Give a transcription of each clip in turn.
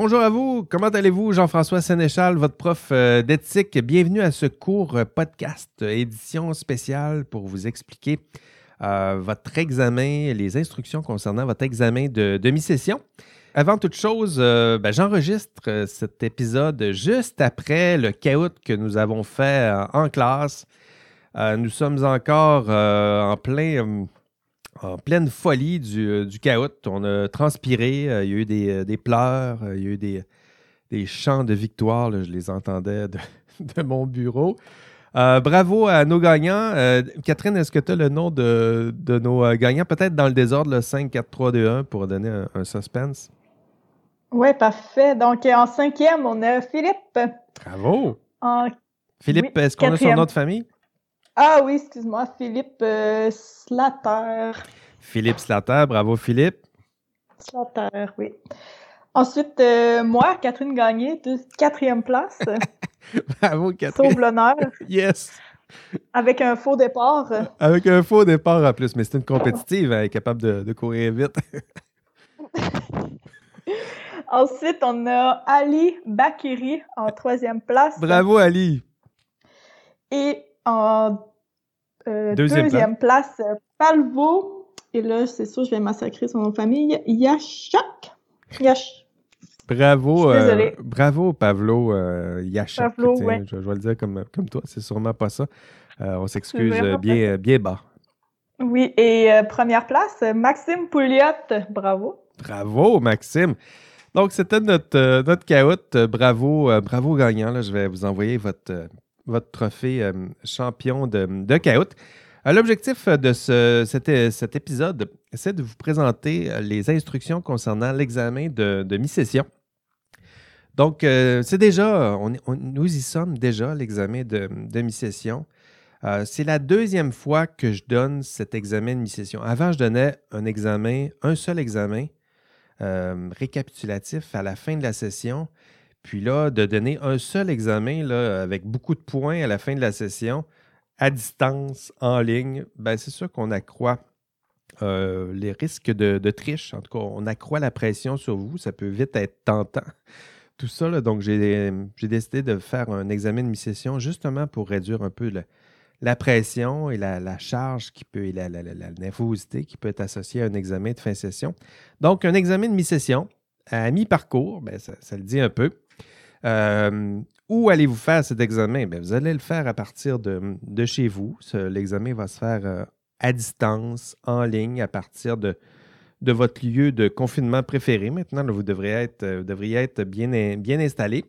bonjour à vous. Comment allez-vous? Jean-François Sénéchal, votre prof euh, d'éthique. Bienvenue à ce cours euh, podcast, euh, édition spéciale pour vous expliquer votre examen, les instructions concernant votre examen de demi-session. Avant toute chose, ben, j'enregistre cet épisode juste après le chaos que nous avons fait en classe. nous sommes encore en plein en pleine folie du, euh, du chaos. On a transpiré, euh, il y a eu des, euh, pleurs, il y a eu des, chants de victoire, je les entendais de, mon bureau. bravo à nos gagnants. Catherine, est-ce que tu as le nom de, nos gagnants? Peut-être dans le désordre, le 5, 4, 3, 2, 1 pour donner un, suspense. Oui, parfait. Donc, en cinquième, on a Philippe. Bravo. Philippe, est-ce qu'on a son nom de famille? Ah oui, excuse-moi, Philippe euh, Slater. Philippe Slater, bravo Philippe. Slater, oui. Ensuite, euh, moi, Catherine Gagné, de quatrième place. bravo Catherine. Sauve l'honneur. yes. Avec un faux départ. Avec un faux départ en plus, mais c'est une compétitive, elle est capable de, courir vite. Ensuite, on a Ali Bakiri en troisième place. Bravo Ali. Et en euh, deuxième, place. Palvo. Et là, c'est sûr, je vais massacrer son nom de famille. Yachak. Yash. Bravo, euh, bravo Pavlo euh, Yachak. Pavlo, ouais. je, vais le dire comme, comme toi, c'est sûrement pas ça. on s'excuse bien, bien bas. Oui, et première place, Maxime Pouliot. Bravo. Bravo, Maxime. Donc, c'était notre, notre caout. Bravo, bravo gagnant. Là. Je vais vous envoyer votre votre trophée euh, champion de, de euh, L'objectif de ce, cet, épisode, c'est de vous présenter euh, les instructions concernant l'examen de, mi-session. Donc, c'est déjà, nous y sommes déjà, l'examen de, mi-session. c'est la deuxième fois que je donne cet examen de mi-session. Avant, je donnais un examen, un seul examen récapitulatif à la fin de la session. Puis là, de donner un seul examen là, avec beaucoup de points à la fin de la session, à distance, en ligne, ben c'est sûr qu'on accroît euh, les risques de, triche. En tout cas, on accroît la pression sur vous. Ça peut vite être tentant. Tout ça, donc j'ai décidé de faire un examen de mi-session justement pour réduire un peu la pression et la, charge qui peut, et la, nervosité qui peut être associée à un examen de fin session. Donc, un examen de mi-session à mi-parcours, ben, ça, le dit un peu. Euh, où allez-vous faire cet examen? Bien, vous allez le faire à partir de, chez vous. L'examen va se faire euh, à distance, en ligne, à partir de, de votre lieu de confinement préféré. Maintenant, vous, devriez être, euh, devriez être bien, bien installé.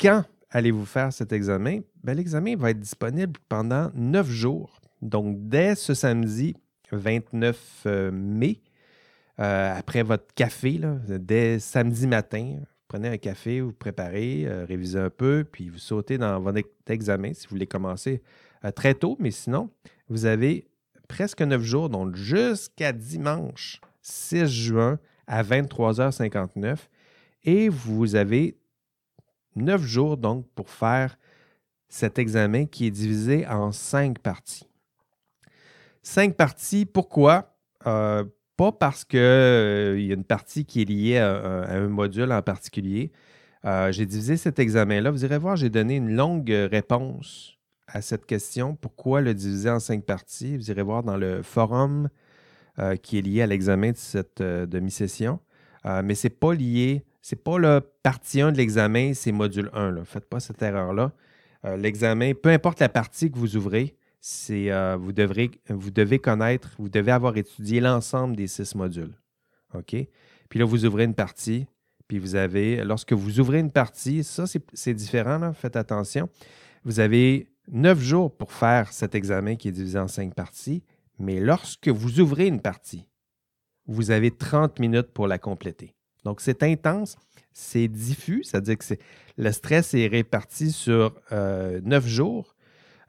Quand allez-vous faire cet examen? Bien, l'examen va être disponible pendant neuf jours. Donc, dès ce samedi 29 mai, après votre café, dès samedi matin, prenez un café, vous préparez, euh, révisez un peu, puis vous sautez dans votre examen si vous voulez commencer euh, très tôt. Mais sinon, vous avez presque neuf jours, donc jusqu'à dimanche 6 juin à 23h59. Et vous avez neuf jours donc pour faire cet examen qui est divisé en cinq parties. Cinq parties, pourquoi? Euh, pas parce qu'il euh, y a une partie qui est liée à, un module en particulier. Euh, j'ai divisé cet examen-là. Vous irez voir, j'ai donné une longue réponse à cette question. Pourquoi le diviser en cinq parties? Vous irez voir dans le forum euh, qui est lié à l'examen de cette demi-session. mais ce n'est pas lié, c'est pas la partie 1 de l'examen, c'est module 1. Ne faites pas cette erreur-là. l'examen, peu importe la partie que vous ouvrez, c'est euh, vous, devrez, vous devez connaître, vous devez avoir étudié l'ensemble des six modules. OK? Puis là, vous ouvrez une partie, puis vous avez, lorsque vous ouvrez une partie, ça, c'est différent, faites attention. Vous avez neuf jours pour faire cet examen qui est divisé en cinq parties, mais lorsque vous ouvrez une partie, vous avez 30 minutes pour la compléter. Donc, c'est intense, c'est diffus, c'est-à-dire que le stress est réparti sur euh, neuf jours,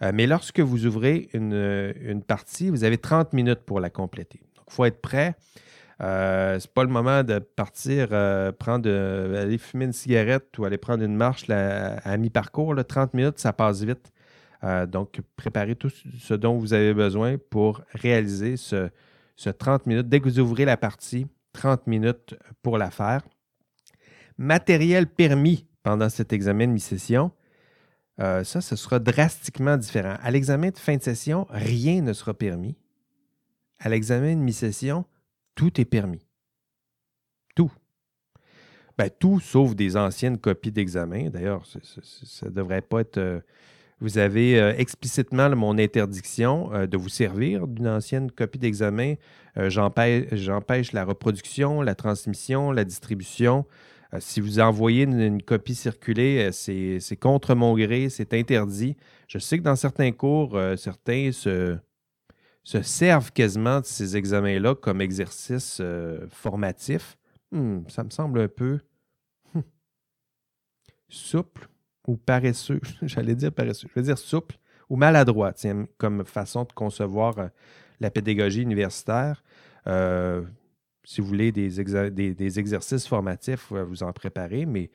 euh, mais lorsque vous ouvrez euh, une, partie, vous avez 30 minutes pour la compléter. Donc, il faut être prêt. Euh, Ce n'est pas le moment de partir, prendre, aller fumer une cigarette ou aller prendre une marche à mi-parcours. 30 minutes, ça passe vite. donc, préparez tout ce dont vous avez besoin pour réaliser ce, ce 30 minutes. Dès que vous ouvrez la partie, 30 minutes pour la faire. matériel permis pendant cet examen de mi-session, euh, ça, ce sera drastiquement différent. À l'examen de fin de session, rien ne sera permis. À l'examen de mi-session, tout est permis. Tout. Ben, tout sauf des anciennes copies d'examen. D'ailleurs, ça ne devrait pas être. Euh, vous avez euh, explicitement mon interdiction de vous servir d'une ancienne copie d'examen. J'empêche la reproduction, la transmission, la distribution, si vous envoyez une, copie circulée, euh, c'est contre mon gré, c'est interdit. Je sais que dans certains cours, euh, certains se, servent quasiment de ces examens-là comme exercice formatif. Hmm, ça me semble un peu hmm, souple ou paresseux. J'allais dire paresseux. Je vais dire souple ou maladroit, comme façon de concevoir la pédagogie universitaire si vous voulez des, exercices formatifs, vous en préparer, mais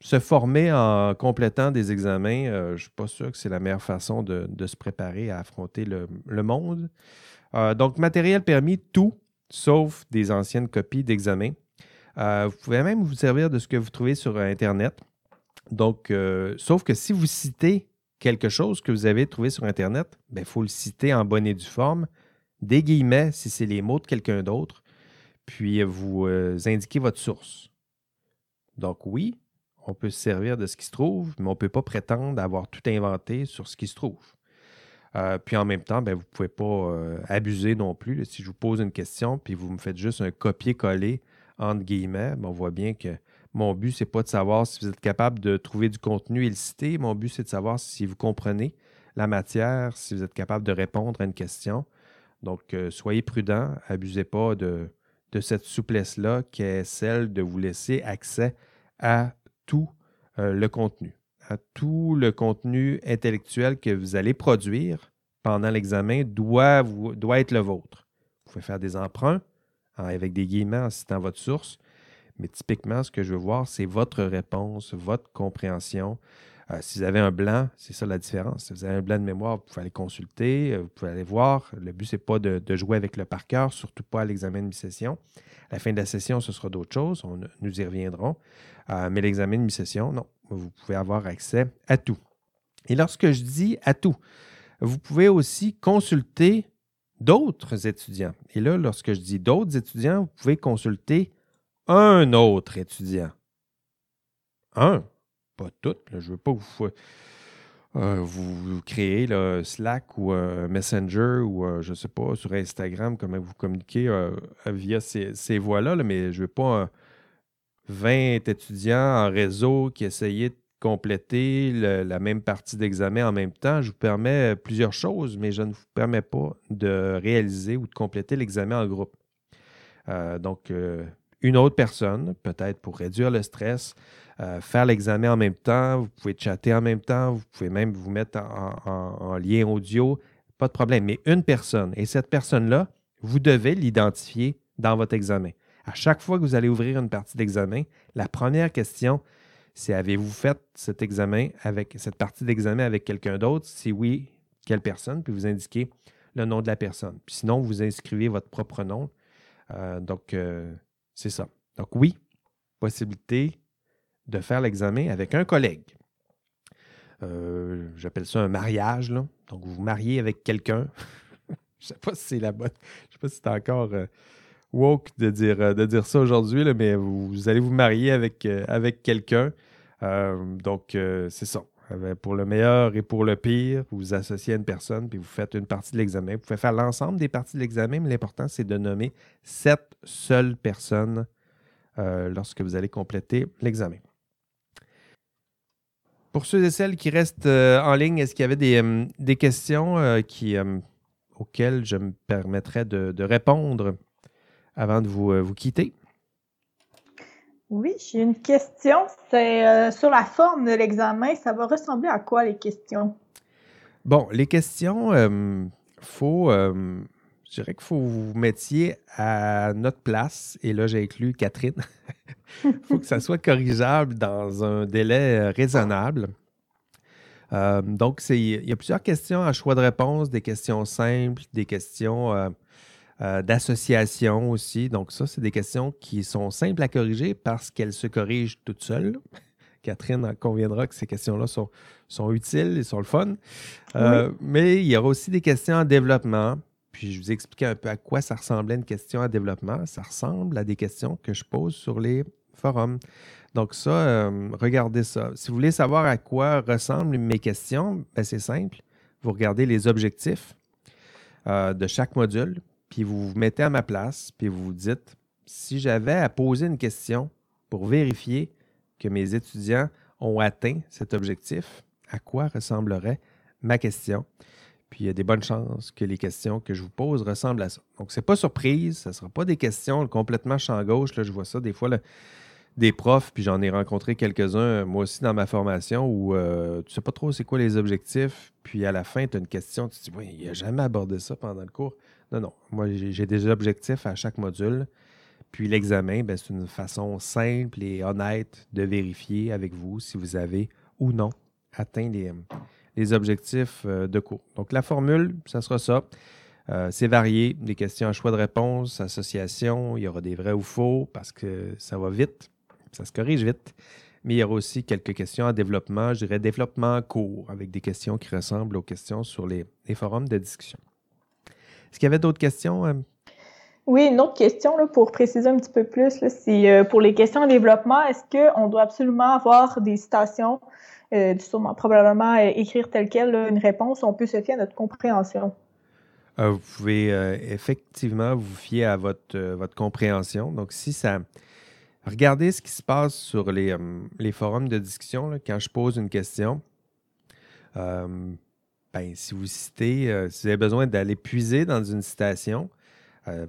se former en complétant des examens, euh, je ne suis pas sûr que c'est la meilleure façon de, se préparer à affronter le, monde. Euh, donc, matériel permis, tout, sauf des anciennes copies d'examens. Euh, vous pouvez même vous servir de ce que vous trouvez sur Internet. Donc, sauf que si vous citez quelque chose que vous avez trouvé sur Internet, il ben, faut le citer en bonne et due forme des guillemets si c'est les mots de quelqu'un d'autre, puis vous euh, indiquez votre source. Donc oui, on peut se servir de ce qui se trouve, mais on ne peut pas prétendre avoir tout inventé sur ce qui se trouve. Euh, puis en même temps, ben, vous ne pouvez pas euh, abuser non plus. Si je vous pose une question, puis vous me faites juste un copier-coller, entre guillemets, ben, on voit bien que mon but, ce n'est pas de savoir si vous êtes capable de trouver du contenu et le citer. Mon but, c'est de savoir si vous comprenez la matière, si vous êtes capable de répondre à une question. Donc, euh, soyez prudents, abusez pas de, cette souplesse-là qui est celle de vous laisser accès à tout euh, le contenu, à tout le contenu intellectuel que vous allez produire pendant l'examen doit, être le vôtre. Vous pouvez faire des emprunts avec des guillemets en citant votre source, mais typiquement, ce que je veux voir, c'est votre réponse, votre compréhension, euh, si vous avez un blanc, c'est ça la différence. Si vous avez un blanc de mémoire, vous pouvez aller consulter, euh, vous pouvez aller voir. Le but, ce n'est pas de, jouer avec le par cœur, surtout pas à l'examen de mi-session. À la fin de la session, ce sera d'autres choses. nous y reviendrons. Euh, mais l'examen de mi-session, non. Vous pouvez avoir accès à tout. Et lorsque je dis à tout, vous pouvez aussi consulter d'autres étudiants. Et là, lorsque je dis d'autres étudiants, vous pouvez consulter un autre étudiant. Un, pas toutes. Je ne veux pas vous, euh, créer Slack ou Messenger ou je ne sais pas, sur Instagram, comment vous communiquez euh, via ces, voies-là, mais je ne veux pas 20 étudiants en réseau qui essayaient de compléter la même partie d'examen en même temps. Je vous permets plusieurs choses, mais je ne vous permets pas de réaliser ou de compléter l'examen en groupe. Euh, donc, une autre personne, peut-être pour réduire le stress, euh, faire l'examen en même temps, vous pouvez chatter en même temps, vous pouvez même vous mettre en, lien audio, pas de problème. Mais une personne, et cette personne-là, vous devez l'identifier dans votre examen. À chaque fois que vous allez ouvrir une partie d'examen, la première question, c'est avez-vous fait cet examen avec cette partie d'examen avec quelqu'un d'autre? Si oui, quelle personne? Puis vous indiquez le nom de la personne. Puis sinon, vous inscrivez votre propre nom. Euh, donc, euh, c'est ça. Donc oui, possibilité de faire l'examen avec un collègue. Euh, j'appelle ça un mariage. Là. Donc, vous vous mariez avec quelqu'un. je ne sais pas si c'est la bonne. Je sais pas si c'est encore euh, woke de dire, euh, de dire ça aujourd'hui, mais vous, allez vous marier avec, avec quelqu'un. donc, c'est ça. Pour le meilleur et pour le pire, vous vous associez à une personne puis vous faites une partie de l'examen. Vous pouvez faire l'ensemble des parties de l'examen, mais l'important, c'est de nommer sept seules personnes lorsque vous allez compléter l'examen. Pour ceux et celles qui restent euh, en ligne, est-ce qu'il y avait des, euh, questions euh, qui, auxquelles je me permettrais de, répondre avant de vous, vous quitter? Oui, j'ai une question. C'est sur la forme de l'examen. Ça va ressembler à quoi les questions? Bon, les questions, il faut, je dirais qu'il faut que vous vous mettiez à notre place. Et là, j'ai inclus Catherine. Il faut que ça soit corrigeable dans un délai euh, raisonnable. Euh, donc, il y a plusieurs questions à choix de réponse, des questions simples, des questions d'association aussi. Donc ça, c'est des questions qui sont simples à corriger parce qu'elles se corrigent toutes seules. Catherine en conviendra que ces questions-là sont, sont utiles et sont le fun. Mais il y aura aussi des questions en développement. Puis je vous ai expliqué un peu à quoi ça ressemblait une question en développement. Ça ressemble à des questions que je pose sur les forums. Donc ça, euh, regardez ça. Si vous voulez savoir à quoi ressemblent mes questions, ben, c'est simple. Vous regardez les objectifs euh, de chaque module, puis vous vous mettez à ma place, puis vous vous dites, si j'avais à poser une question pour vérifier que mes étudiants ont atteint cet objectif, à quoi ressemblerait ma question? Puis il y a des bonnes chances que les questions que je vous pose ressemblent à ça. Donc, ce n'est pas surprise, ce ne sera pas des questions complètement champ gauche. Là, je vois ça des fois. Des profs, puis j'en ai rencontré quelques-uns, moi aussi, dans ma formation, où euh, tu sais pas trop c'est quoi les objectifs, puis à la fin, tu as une question, tu te dis, oui, il n'a jamais abordé ça pendant le cours. Non, non. Moi, j'ai des objectifs à chaque module. Puis l'examen, ben, c'est une façon simple et honnête de vérifier avec vous si vous avez ou non atteint les, les objectifs euh, de cours. Donc la formule, ça sera ça. Euh, c'est varié, des questions à choix de réponse, association, il y aura des vrais ou faux parce que ça va vite ça se corrige vite. Mais il y aura aussi quelques questions en développement, je dirais développement court, avec des questions qui ressemblent aux questions sur les, forums de discussion. Est-ce qu'il y avait d'autres questions? Euh? Oui, une autre question pour préciser un petit peu plus, c'est pour les questions en développement, est-ce qu'on doit absolument avoir des citations, euh, probablement écrire telle quelle une réponse, on peut se fier à notre compréhension? vous pouvez effectivement vous fier à votre, votre compréhension. Donc, si ça, Regardez ce qui se passe sur les, euh, forums de discussion quand je pose une question. Euh, ben, si vous citez, euh, si vous avez besoin d'aller puiser dans une citation,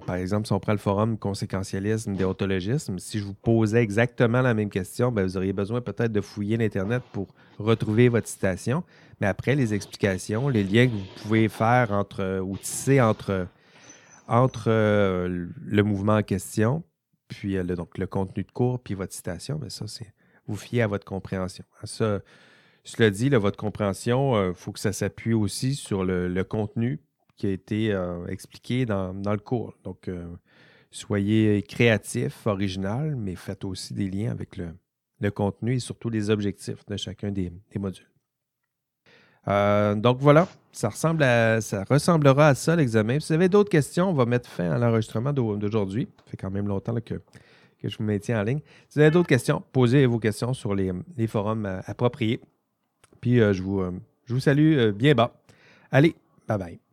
par exemple, si on prend le forum conséquentialisme, déontologisme, si je vous posais exactement la même question, ben, vous auriez besoin peut-être de fouiller l'Internet pour retrouver votre citation. Mais après, les explications, les liens que vous pouvez faire entre ou tisser entre, entre le mouvement en question, puis le, donc, le contenu de cours, puis votre citation, mais ça, c'est vous fiez à votre compréhension. Ça, cela dit, votre compréhension, il euh, faut que ça s'appuie aussi sur le, contenu qui a été euh, expliqué dans, le cours. Donc, euh, soyez créatif, original, mais faites aussi des liens avec le, contenu et surtout les objectifs de chacun des modules. Euh, donc voilà, ça, ressemble à, ça ressemblera à ça l'examen. Si vous avez d'autres questions, on va mettre fin à l'enregistrement d'aujourd'hui. Ça fait quand même longtemps que, je vous maintiens en ligne. Si vous avez d'autres questions, posez vos questions sur les, forums appropriés. Puis je vous salue bien bas. Allez, bye bye.